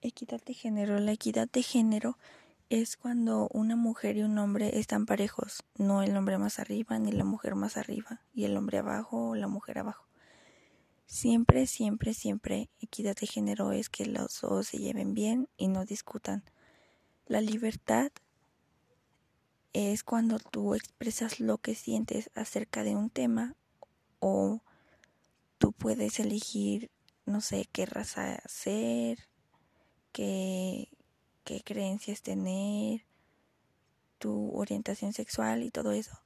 Equidad de género. La equidad de género es cuando una mujer y un hombre están parejos, no el hombre más arriba ni la mujer más arriba y el hombre abajo o la mujer abajo. Siempre, siempre, siempre equidad de género es que los dos se lleven bien y no discutan. La libertad es cuando tú expresas lo que sientes acerca de un tema o tú puedes elegir, no sé, qué raza ser, qué, creencias tener, tu orientación sexual y todo eso.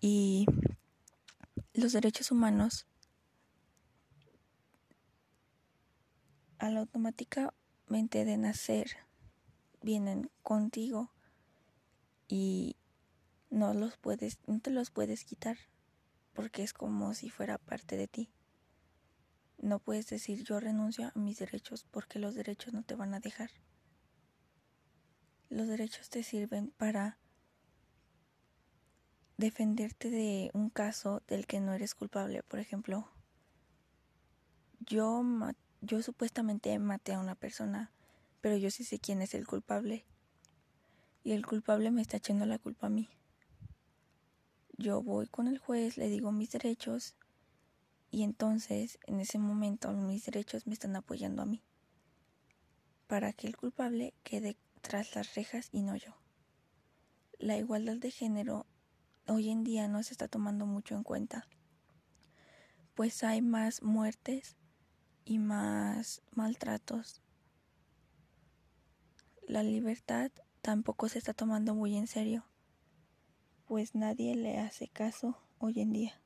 Y los derechos humanos al automáticamente de nacer vienen contigo y no los puedes no te los puedes quitar porque es como si fuera parte de ti. No puedes decir yo renuncio a mis derechos porque los derechos no te van a dejar. Los derechos te sirven para defenderte de un caso del que no eres culpable. Por ejemplo, yo, yo supuestamente maté a una persona, pero yo sí sé quién es el culpable. Y el culpable me está echando la culpa a mí. Yo voy con el juez, le digo mis derechos y entonces en ese momento mis derechos me están apoyando a mí para que el culpable quede tras las rejas y no yo. La igualdad de género hoy en día no se está tomando mucho en cuenta, pues hay más muertes y más maltratos. La libertad tampoco se está tomando muy en serio, pues nadie le hace caso hoy en día.